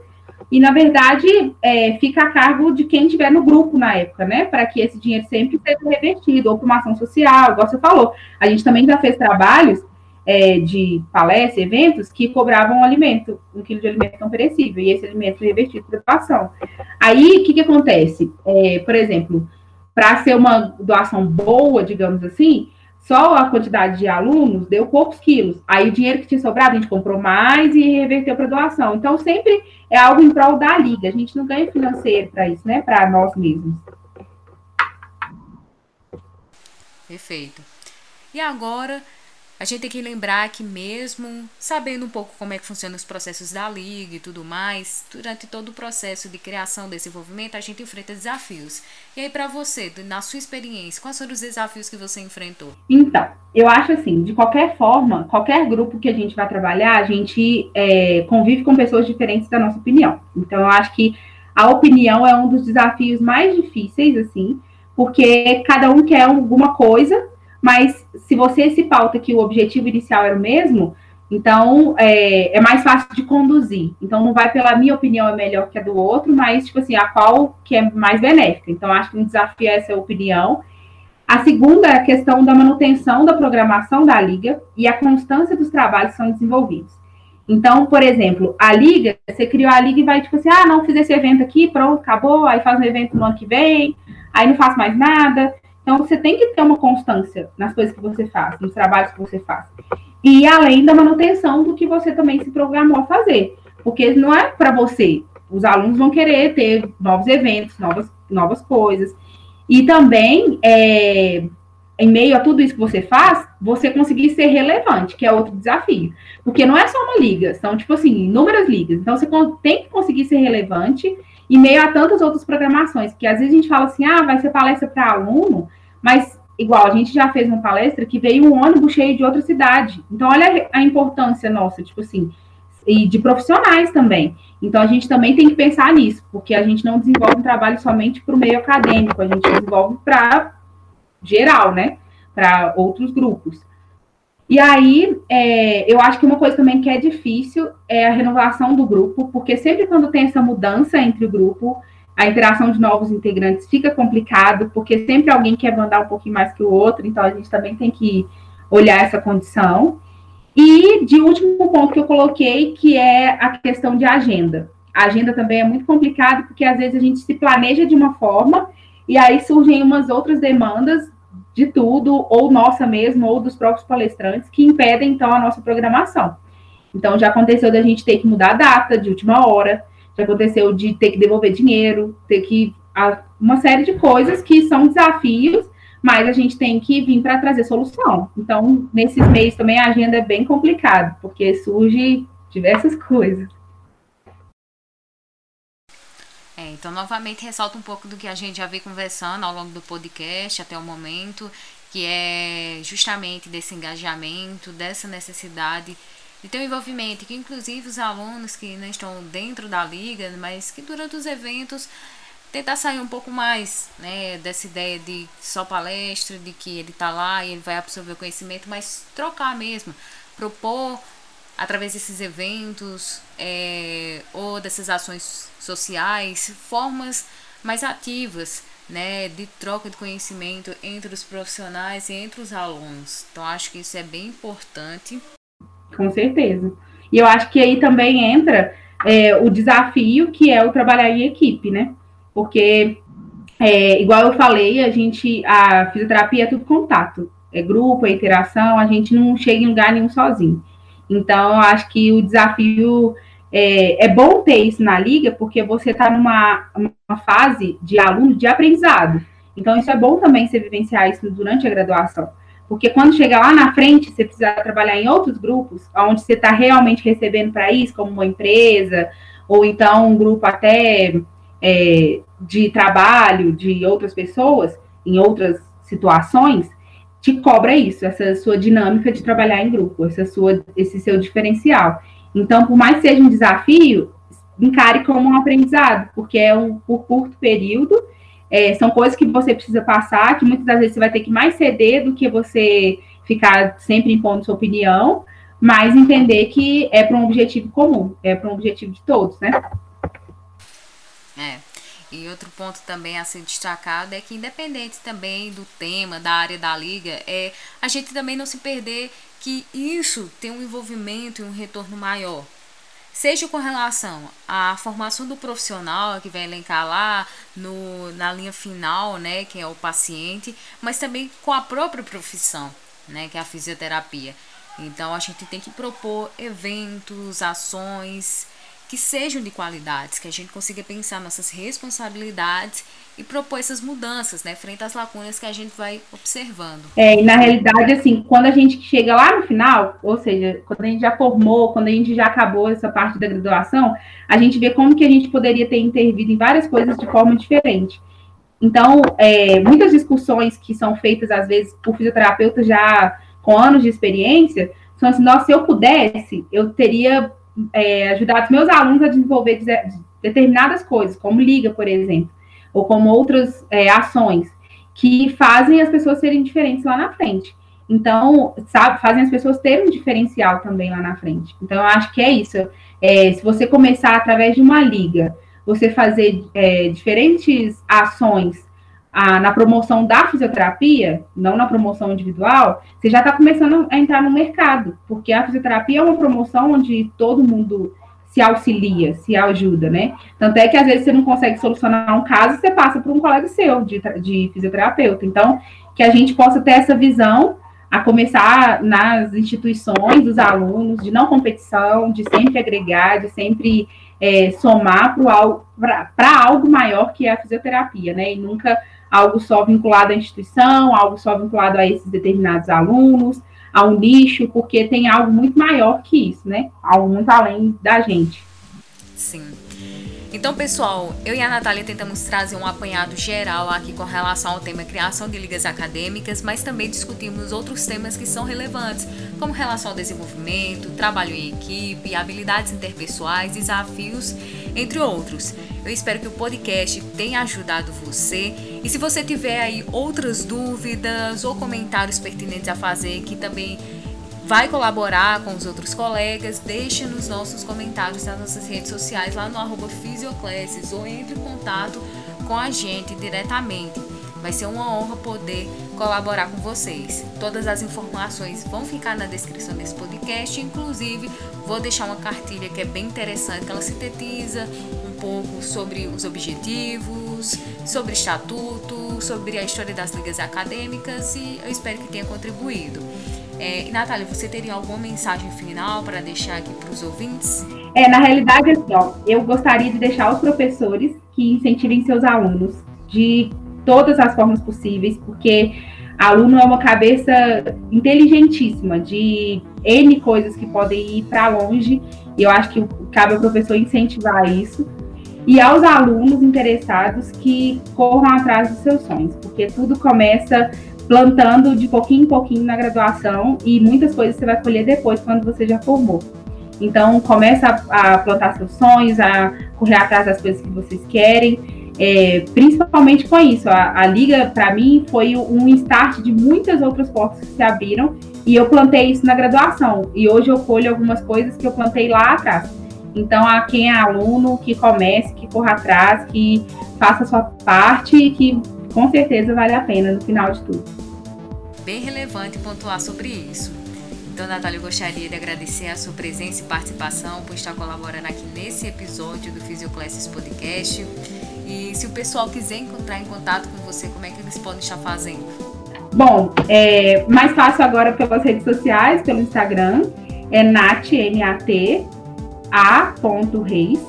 e, na verdade, é, fica a cargo de quem estiver no grupo na época, né? Para que esse dinheiro sempre seja revertido, ou para uma ação social, igual você falou. A gente também já fez trabalhos é, de palestras, eventos, que cobravam alimento, um quilo de alimento não perecível, e esse alimento revertido para doação. Aí, o que, que acontece? É, por exemplo, para ser uma doação boa, digamos assim, só a quantidade de alunos deu poucos quilos. Aí o dinheiro que tinha sobrado, a gente comprou mais e reverteu para doação. Então, sempre é algo em prol da liga. A gente não ganha financeiro para isso, né? Para nós mesmos. Perfeito. E agora, a gente tem que lembrar que mesmo sabendo um pouco como é que funcionam os processos da liga e tudo mais, durante todo o processo de criação, desenvolvimento, a gente enfrenta desafios. E aí para você, na sua experiência, quais foram os desafios que você enfrentou? Então, eu acho assim, de qualquer forma, qualquer grupo que a gente vai trabalhar, a gente é, convive com pessoas diferentes da nossa opinião. Então, eu acho que a opinião é um dos desafios mais difíceis, assim, porque cada um quer alguma coisa mas se você se pauta que o objetivo inicial era o mesmo, então é, é, mais fácil de conduzir. Então não vai pela minha opinião é melhor que a do outro, mas tipo assim, a qual que é mais benéfica. Então acho que um desafio é essa opinião. A segunda é a questão da manutenção da programação da liga e a constância dos trabalhos que são desenvolvidos. Então, por exemplo, a liga, você criou a liga e vai tipo assim, ah, não fiz esse evento aqui, pronto, acabou, aí faz um evento no ano que vem, aí não faço mais nada. Então, você tem que ter uma constância nas coisas que você faz, nos trabalhos que você faz. E além da manutenção do que você também se programou a fazer. Porque não é para você. Os alunos vão querer ter novos eventos, novas, novas coisas. E também, é, em meio a tudo isso que você faz, você conseguir ser relevante, que é outro desafio. Porque não é só uma liga, são, tipo assim, inúmeras ligas. Então, você tem que conseguir ser relevante em meio a tantas outras programações, que às vezes a gente fala assim, ah, vai ser palestra para aluno, mas igual, a gente já fez uma palestra que veio um ônibus cheio de outra cidade. Então, olha a importância nossa, tipo assim, e de profissionais também. Então, a gente também tem que pensar nisso, porque a gente não desenvolve um trabalho somente para o meio acadêmico, a gente desenvolve para geral, né? Para outros grupos. E aí, é, eu acho que uma coisa também que é difícil é a renovação do grupo, porque sempre quando tem essa mudança entre o grupo, a interação de novos integrantes fica complicado, porque sempre alguém quer mandar um pouquinho mais que o outro, então a gente também tem que olhar essa condição. E de último ponto que eu coloquei, que é a questão de agenda. A agenda também é muito complicado, porque às vezes a gente se planeja de uma forma e aí surgem umas outras demandas de tudo, ou nossa mesmo, ou dos próprios palestrantes, que impedem então a nossa programação. Então já aconteceu da gente ter que mudar a data de última hora, já aconteceu de ter que devolver dinheiro, ter que. uma série de coisas que são desafios, mas a gente tem que vir para trazer solução. Então, nesses meses também a agenda é bem complicada, porque surge diversas coisas. Então, novamente, ressalta um pouco do que a gente já vem conversando ao longo do podcast até o momento, que é justamente desse engajamento, dessa necessidade de ter um envolvimento, que inclusive os alunos que não estão dentro da liga, mas que durante os eventos tentar sair um pouco mais né, dessa ideia de só palestra, de que ele está lá e ele vai absorver o conhecimento, mas trocar mesmo, propor através desses eventos é, ou dessas ações sociais, formas mais ativas né, de troca de conhecimento entre os profissionais e entre os alunos. Então, acho que isso é bem importante com certeza. E eu acho que aí também entra é, o desafio que é o trabalhar em equipe, né? Porque, é, igual eu falei, a gente, a fisioterapia é tudo contato, é grupo, é interação, a gente não chega em lugar nenhum sozinho. Então, acho que o desafio é, é bom ter isso na liga, porque você está numa uma fase de aluno de aprendizado. Então, isso é bom também você vivenciar isso durante a graduação. Porque quando chega lá na frente, você precisa trabalhar em outros grupos, onde você está realmente recebendo para isso, como uma empresa, ou então um grupo até é, de trabalho de outras pessoas, em outras situações, te cobra isso, essa sua dinâmica de trabalhar em grupo, essa sua, esse seu diferencial. Então, por mais que seja um desafio, encare como um aprendizado, porque é um por curto período é, são coisas que você precisa passar, que muitas das vezes você vai ter que mais ceder do que você ficar sempre impondo sua opinião, mas entender que é para um objetivo comum, é para um objetivo de todos, né? E outro ponto também a ser destacado é que, independente também do tema, da área da liga, é a gente também não se perder que isso tem um envolvimento e um retorno maior seja com relação à formação do profissional, que vai elencar lá no, na linha final, né, que é o paciente, mas também com a própria profissão, né, que é a fisioterapia. Então a gente tem que propor eventos, ações que sejam de qualidades, que a gente consiga pensar nossas responsabilidades e propor essas mudanças, né, frente às lacunas que a gente vai observando. É, e na realidade, assim, quando a gente chega lá no final, ou seja, quando a gente já formou, quando a gente já acabou essa parte da graduação, a gente vê como que a gente poderia ter intervido em várias coisas de forma diferente. Então, é, muitas discussões que são feitas, às vezes, por fisioterapeutas já com anos de experiência, são assim, nossa, se eu pudesse, eu teria é, ajudado meus alunos a desenvolver determinadas coisas, como liga, por exemplo, ou como outras é, ações que fazem as pessoas serem diferentes lá na frente. Então, sabe, fazem as pessoas terem um diferencial também lá na frente. Então, eu acho que é isso. É, se você começar através de uma liga, você fazer é, diferentes ações a, na promoção da fisioterapia, não na promoção individual, você já está começando a entrar no mercado, porque a fisioterapia é uma promoção onde todo mundo se auxilia, se ajuda, né? Tanto é que às vezes você não consegue solucionar um caso, você passa por um colega seu de, de fisioterapeuta. Então, que a gente possa ter essa visão a começar nas instituições dos alunos, de não competição, de sempre agregar, de sempre é, somar para algo maior que é a fisioterapia, né? E nunca algo só vinculado à instituição, algo só vinculado a esses determinados alunos, a um nicho, porque tem algo muito maior que isso, né? Algo muito além da gente. Sim. Então, pessoal, eu e a Natália tentamos trazer um apanhado geral aqui com relação ao tema criação de ligas acadêmicas, mas também discutimos outros temas que são relevantes, como relação ao desenvolvimento, trabalho em equipe, habilidades interpessoais, desafios, entre outros. Eu espero que o podcast tenha ajudado você. E se você tiver aí outras dúvidas ou comentários pertinentes a fazer que também vai colaborar com os outros colegas, deixe nos nossos comentários nas nossas redes sociais, lá no arroba Fisioclasses, ou entre em contato com a gente diretamente. Vai ser uma honra poder colaborar com vocês. Todas as informações vão ficar na descrição desse podcast, inclusive vou deixar uma cartilha que é bem interessante, que ela sintetiza um pouco sobre os objetivos, sobre estatuto, sobre a história das ligas acadêmicas e eu espero que tenha contribuído. É, Natália, você teria alguma mensagem final para deixar aqui para os ouvintes? É, na realidade, assim, ó, eu gostaria de deixar os professores que incentivem seus alunos de todas as formas possíveis, porque aluno é uma cabeça inteligentíssima de N coisas que podem ir para longe, e eu acho que cabe ao professor incentivar isso. E aos alunos interessados que corram atrás dos seus sonhos, porque tudo começa plantando de pouquinho em pouquinho na graduação e muitas coisas você vai colher depois quando você já formou. Então, começa a, a plantar seus sonhos, a correr atrás das coisas que vocês querem, é, principalmente com isso. A, a Liga, para mim, foi um start de muitas outras portas que se abriram e eu plantei isso na graduação. E hoje eu colho algumas coisas que eu plantei lá atrás. Então, a quem é aluno, que comece, que corra atrás, que faça a sua parte, que com certeza vale a pena no final de tudo. Bem relevante pontuar sobre isso. Então, Natália, eu gostaria de agradecer a sua presença e participação por estar colaborando aqui nesse episódio do Fisioclasses Podcast. E se o pessoal quiser entrar em contato com você, como é que eles podem estar fazendo? Bom, é mais fácil agora pelas redes sociais, pelo Instagram, é nat, N-A-T, a.reis,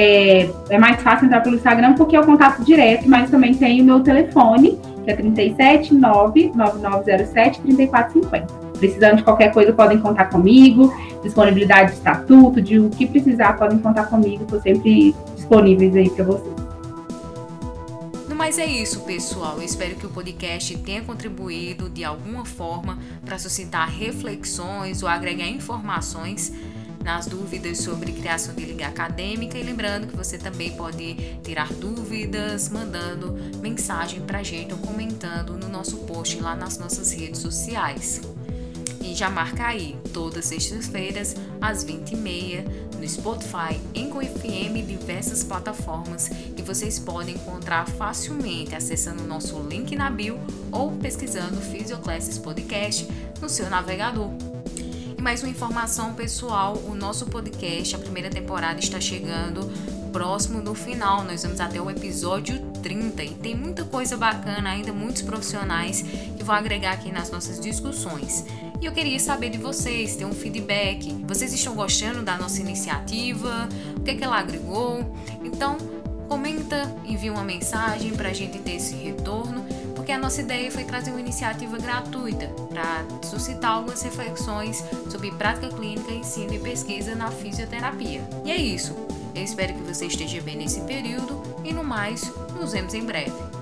é, é mais fácil entrar pelo Instagram porque é o contato direto, mas também tem o meu telefone, que é 37 99907 3450. Precisando de qualquer coisa, podem contar comigo. Disponibilidade de estatuto, de o que precisar, podem contar comigo. Estou sempre disponíveis aí para vocês. Mas é isso, pessoal. Eu espero que o podcast tenha contribuído de alguma forma para suscitar reflexões ou agregar informações nas dúvidas sobre criação de liga acadêmica e lembrando que você também pode tirar dúvidas mandando mensagem para a gente ou comentando no nosso post lá nas nossas redes sociais. E já marca aí, todas sextas-feiras, às 20h30, no Spotify, em FM e diversas plataformas que vocês podem encontrar facilmente acessando o nosso link na bio ou pesquisando Physioclasses Podcast no seu navegador. E mais uma informação pessoal, o nosso podcast, a primeira temporada está chegando próximo do final. Nós vamos até o episódio 30 e tem muita coisa bacana ainda, muitos profissionais que vão agregar aqui nas nossas discussões. E eu queria saber de vocês, ter um feedback. Vocês estão gostando da nossa iniciativa? O que, é que ela agregou? Então, comenta, envia uma mensagem para a gente ter esse retorno porque a nossa ideia foi trazer uma iniciativa gratuita para suscitar algumas reflexões sobre prática clínica, ensino e pesquisa na fisioterapia. E é isso. Eu espero que você esteja bem nesse período e no mais, nos vemos em breve.